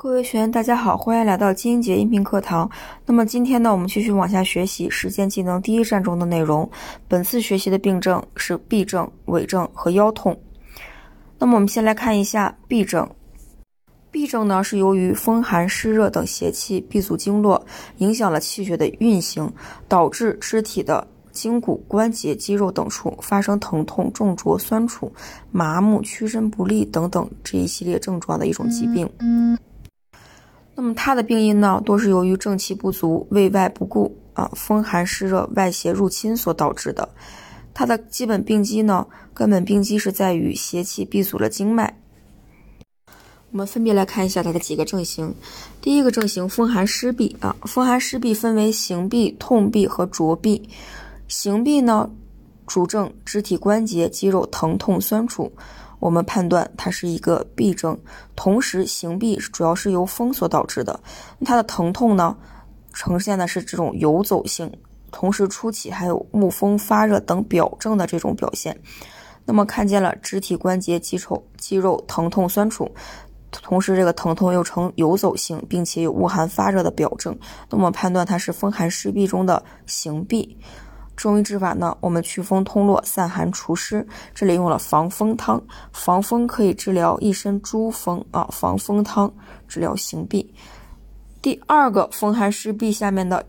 各位学员，大家好，欢迎来到金杰音频课堂。那么今天呢，我们继续往下学习实践技能第一站中的内容。本次学习的病症是痹症、痿症和腰痛。那么我们先来看一下痹症。痹症呢是由于风寒湿热等邪气闭阻经络，影响了气血的运行，导致肢体的筋骨、关节、肌肉等处发生疼痛、重浊、酸楚、麻木、屈伸不利等等这一系列症状的一种疾病。那么它的病因呢，多是由于正气不足、内外不顾啊，风寒湿热、外邪入侵所导致的。它的基本病机呢，根本病机是在于邪气闭阻了经脉。我们分别来看一下它的几个症型。第一个症型，风寒湿痹啊，风寒湿痹分为行痹、痛痹和浊痹。行痹呢，主症肢体关节、肌肉疼痛、酸楚。我们判断它是一个痹症，同时行痹主要是由风所导致的。它的疼痛呢，呈现的是这种游走性，同时初期还有目风发热等表症的这种表现。那么看见了肢体关节肌肉肌肉疼痛酸楚，同时这个疼痛又呈游走性，并且有恶寒发热的表症。那么判断它是风寒湿痹中的行痹。中医治法呢，我们祛风通络、散寒除湿，这里用了防风汤。防风可以治疗一身诸风啊，防风汤治疗行痹。第二个风寒湿痹下面的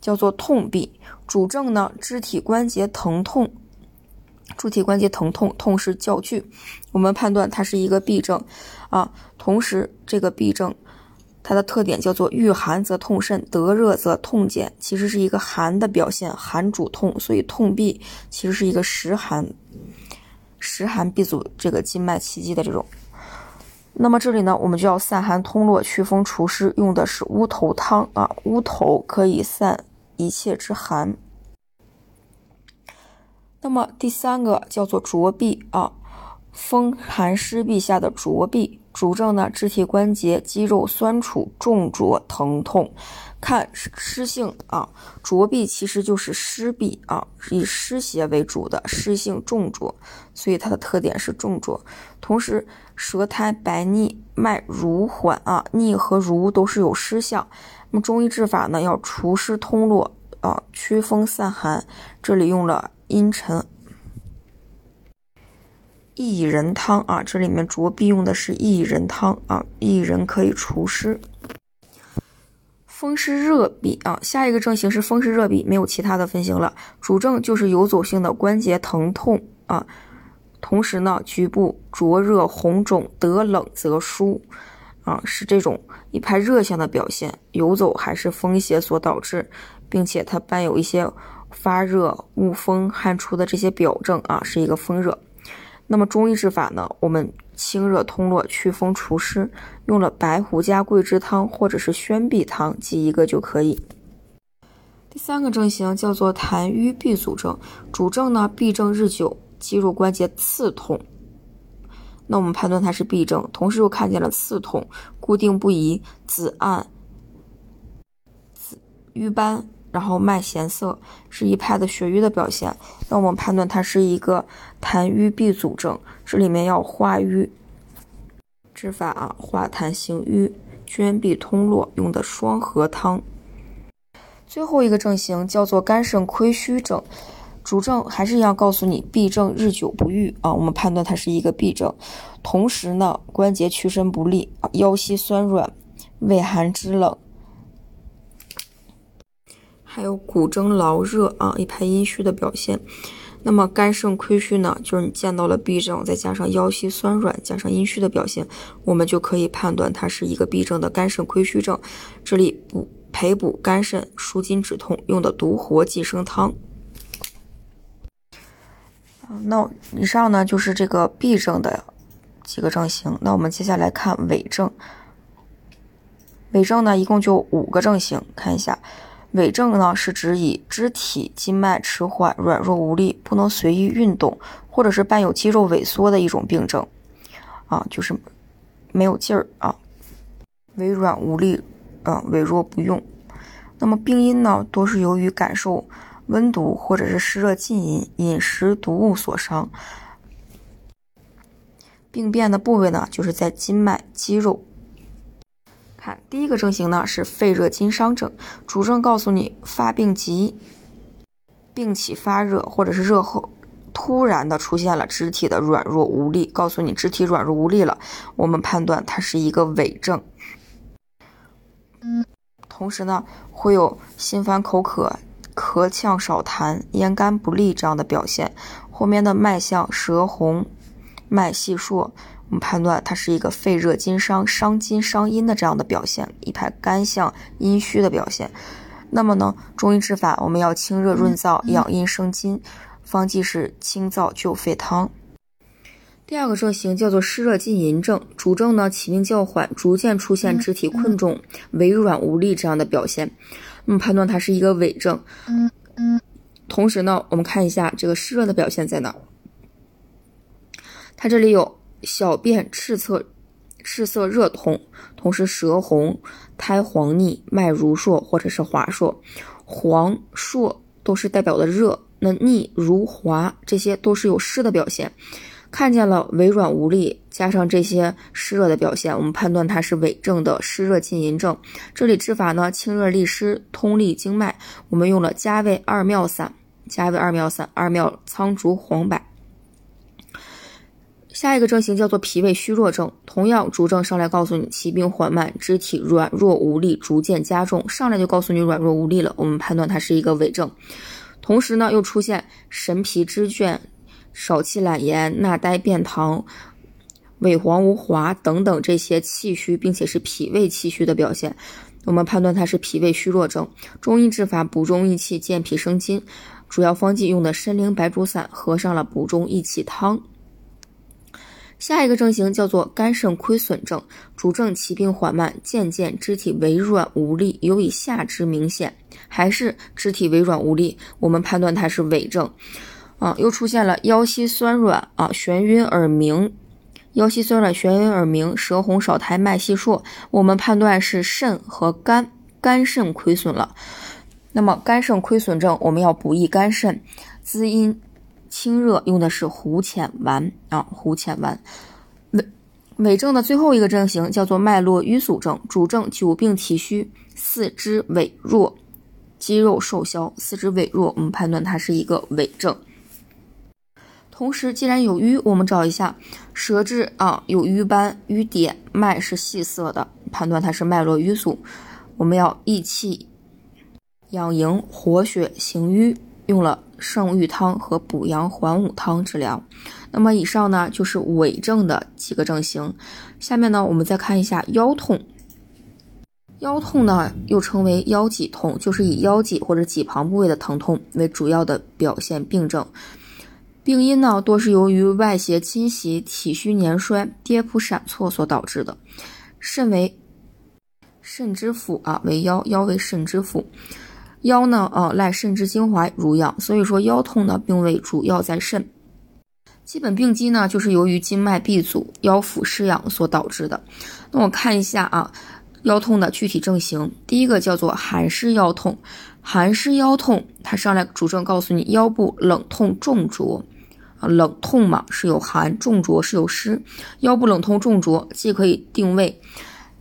叫做痛痹，主症呢肢体关节疼痛，肢体关节疼痛，痛是较剧，我们判断它是一个痹症啊。同时这个痹症。它的特点叫做遇寒则痛甚，得热则痛减，其实是一个寒的表现，寒主痛，所以痛痹其实是一个实寒，实寒闭阻这个经脉气机的这种。那么这里呢，我们就要散寒通络、祛风除湿，用的是乌头汤啊，乌头可以散一切之寒。那么第三个叫做浊痹啊，风寒湿痹下的浊痹。主症呢，肢体关节、肌肉酸楚、重浊、疼痛。看湿性啊，浊痹其实就是湿痹啊，以湿邪为主的湿性重浊，所以它的特点是重浊。同时，舌苔白腻，脉濡缓啊，腻和濡都是有湿象。那么中医治法呢，要除湿通络啊，祛风散寒。这里用了茵陈。薏仁汤啊，这里面着必用的是薏仁汤啊，薏仁可以除湿。风湿热痹啊，下一个症型是风湿热痹，没有其他的分型了，主症就是游走性的关节疼痛啊，同时呢，局部灼热红肿，得冷则舒啊，是这种一派热象的表现，游走还是风邪所导致，并且它伴有一些发热、恶风、汗出的这些表症啊，是一个风热。那么中医治法呢？我们清热通络、祛风除湿，用了白胡加桂枝汤或者是宣痹汤，记一个就可以。第三个症型叫做痰瘀闭阻症，主症呢痹症日久，肌肉关节刺痛。那我们判断它是痹症，同时又看见了刺痛、固定不移、紫暗、紫瘀斑。然后脉弦涩是一派的血瘀的表现，那我们判断它是一个痰瘀闭阻症，这里面要化瘀治法啊，化痰行瘀，宣痹通络用的双合汤。最后一个症型叫做肝肾亏虚症，主症还是一样告诉你痹症日久不愈啊，我们判断它是一个痹症，同时呢关节屈伸不利，腰膝酸软，畏寒肢冷。还有骨蒸劳热啊，一派阴虚的表现。那么肝肾亏虚呢，就是你见到了痹症，再加上腰膝酸软，加上阴虚的表现，我们就可以判断它是一个痹症的肝肾亏虚症。这里补培补肝肾、舒筋止痛用的独活寄生汤。那以上呢就是这个痹症的几个症型。那我们接下来看痿症。痿症呢一共就五个症型，看一下。痿症呢，是指以肢体筋脉迟缓、软弱无力、不能随意运动，或者是伴有肌肉萎缩的一种病症，啊，就是没有劲儿啊，微软无力，啊，萎弱不用。那么病因呢，多是由于感受温毒或者是湿热浸淫、饮食毒物所伤。病变的部位呢，就是在筋脉、肌肉。看第一个症型呢是肺热津伤症，主症告诉你发病急，病起发热，或者是热后突然的出现了肢体的软弱无力，告诉你肢体软弱无力了，我们判断它是一个伪症。同时呢会有心烦口渴、咳呛少痰、咽干不利这样的表现，后面的脉象舌红、脉细数。我们判断它是一个肺热津伤、伤津伤阴的这样的表现，一派肝象阴虚的表现。那么呢，中医治法我们要清热润燥、养阴生津，方剂是清燥救肺汤。第二个症型叫做湿热浸淫症，主症呢起病较缓，逐渐出现肢体困重、微软无力这样的表现。我们判断它是一个伪症。同时呢，我们看一下这个湿热的表现在哪？它这里有。小便赤色，赤色热痛，同时舌红，苔黄腻，脉如数或者是滑数，黄数都是代表的热，那腻如滑这些都是有湿的表现。看见了微软无力，加上这些湿热的表现，我们判断它是痿症的湿热浸淫症。这里治法呢，清热利湿，通利经脉。我们用了加味二妙散，加味二妙散，二妙苍竹黄柏。下一个症型叫做脾胃虚弱症，同样主症上来告诉你起病缓慢，肢体软弱无力，逐渐加重，上来就告诉你软弱无力了，我们判断它是一个伪症。同时呢，又出现神疲肢倦、少气懒言、纳呆便溏、萎黄无华等等这些气虚，并且是脾胃气虚的表现，我们判断它是脾胃虚弱症。中医治法补中益气、健脾生津，主要方剂用的参苓白术散，合上了补中益气汤。下一个症型叫做肝肾亏损症，主症起病缓慢，渐渐肢体微软无力，尤以下肢明显，还是肢体微软无力，我们判断它是痿症。啊，又出现了腰膝酸软啊，眩晕耳鸣，腰膝酸软，眩晕耳鸣，舌红少苔，脉细数，我们判断是肾和肝肝肾亏损了。那么肝肾亏损症，我们要补益肝肾，滋阴。清热用的是胡浅丸啊，胡浅丸。痿痿症的最后一个症型叫做脉络瘀阻症，主症久病体虚，四肢痿弱，肌肉瘦削，四肢痿弱，我们判断它是一个痿症。同时，既然有瘀，我们找一下舌质啊，有瘀斑、瘀点，脉是细涩的，判断它是脉络瘀阻。我们要益气、养营、活血、行瘀。用了圣玉汤和补阳还五汤治疗。那么以上呢就是痿症的几个症型。下面呢我们再看一下腰痛。腰痛呢又称为腰脊痛，就是以腰脊或者脊旁部位的疼痛为主要的表现病症。病因呢多是由于外邪侵袭、体虚年衰、跌扑闪错所导致的。肾为肾之府啊，为腰，腰为肾之府。腰呢，呃，赖肾之精华濡养，所以说腰痛呢，并未主要在肾。基本病机呢，就是由于经脉闭阻、腰腹失养所导致的。那我看一下啊，腰痛的具体症型，第一个叫做寒湿腰痛。寒湿腰痛，它上来主症告诉你腰部冷痛重浊啊，冷痛嘛是有寒，重浊是有湿。腰部冷痛重浊，既可以定位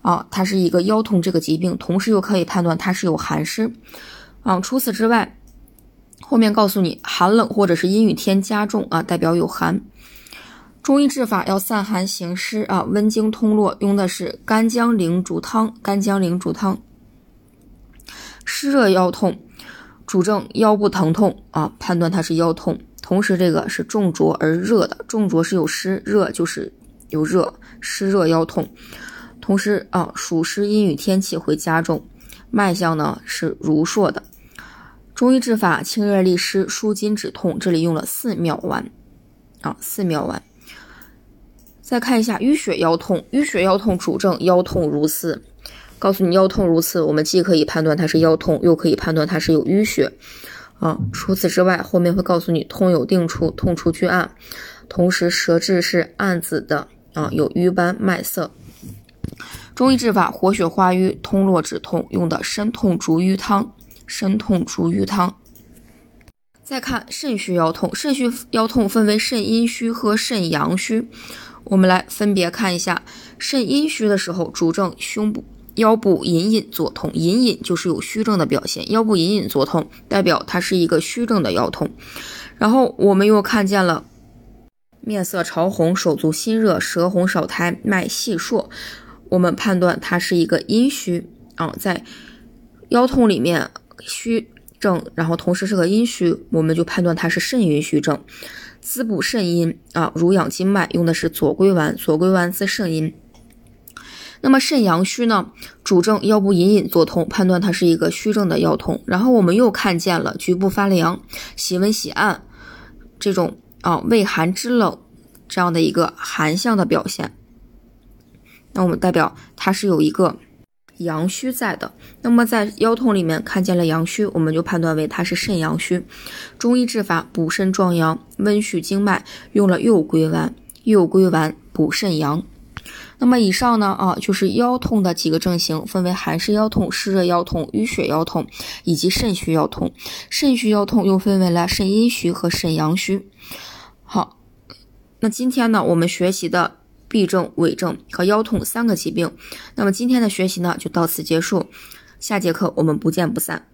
啊，它是一个腰痛这个疾病，同时又可以判断它是有寒湿。啊，除此之外，后面告诉你寒冷或者是阴雨天加重啊，代表有寒。中医治法要散寒行湿啊，温经通络，用的是干姜苓竹汤。干姜苓竹汤。湿热腰痛，主症腰部疼痛啊，判断它是腰痛。同时这个是重浊而热的，重浊是有湿，热就是有热，湿热腰痛。同时啊，暑湿阴雨天气会加重，脉象呢是濡数的。中医治法清热利湿、舒筋止痛，这里用了四妙丸啊，四妙丸。再看一下淤血腰痛，淤血腰痛主症腰痛如刺，告诉你腰痛如刺，我们既可以判断它是腰痛，又可以判断它是有淤血啊。除此之外，后面会告诉你痛有定处，痛处居暗，同时舌质是暗紫的啊，有瘀斑脉涩。中医治法活血化瘀、通络止痛，用的参痛逐瘀汤。肾痛逐瘀汤。再看肾虚腰痛，肾虚腰痛分为肾阴虚和肾阳虚。我们来分别看一下，肾阴虚的时候，主症胸部腰部隐隐作痛，隐隐就是有虚症的表现，腰部隐隐作痛代表它是一个虚症的腰痛。然后我们又看见了面色潮红、手足心热、舌红少苔、脉细数，我们判断它是一个阴虚啊，在腰痛里面虚症，然后同时是个阴虚，我们就判断它是肾阴虚症。滋补肾阴啊，濡养经脉用的是左归丸，左归丸滋肾阴。那么肾阳虚呢，主症腰部隐隐作痛，判断它是一个虚症的腰痛。然后我们又看见了局部发凉、喜温喜暗这种啊畏寒肢冷这样的一个寒象的表现。那我们代表它是有一个阳虚在的。那么在腰痛里面看见了阳虚，我们就判断为它是肾阳虚。中医治法补肾壮阳、温煦经脉，用了右归丸，右归丸补肾阳。那么以上呢啊，就是腰痛的几个症型，分为寒湿腰痛、湿热腰痛、淤血腰痛以及肾虚腰痛。肾虚腰痛又分为了肾阴虚和肾阳虚。好，那今天呢，我们学习的痹症、痿症和腰痛三个疾病。那么今天的学习呢，就到此结束。下节课我们不见不散。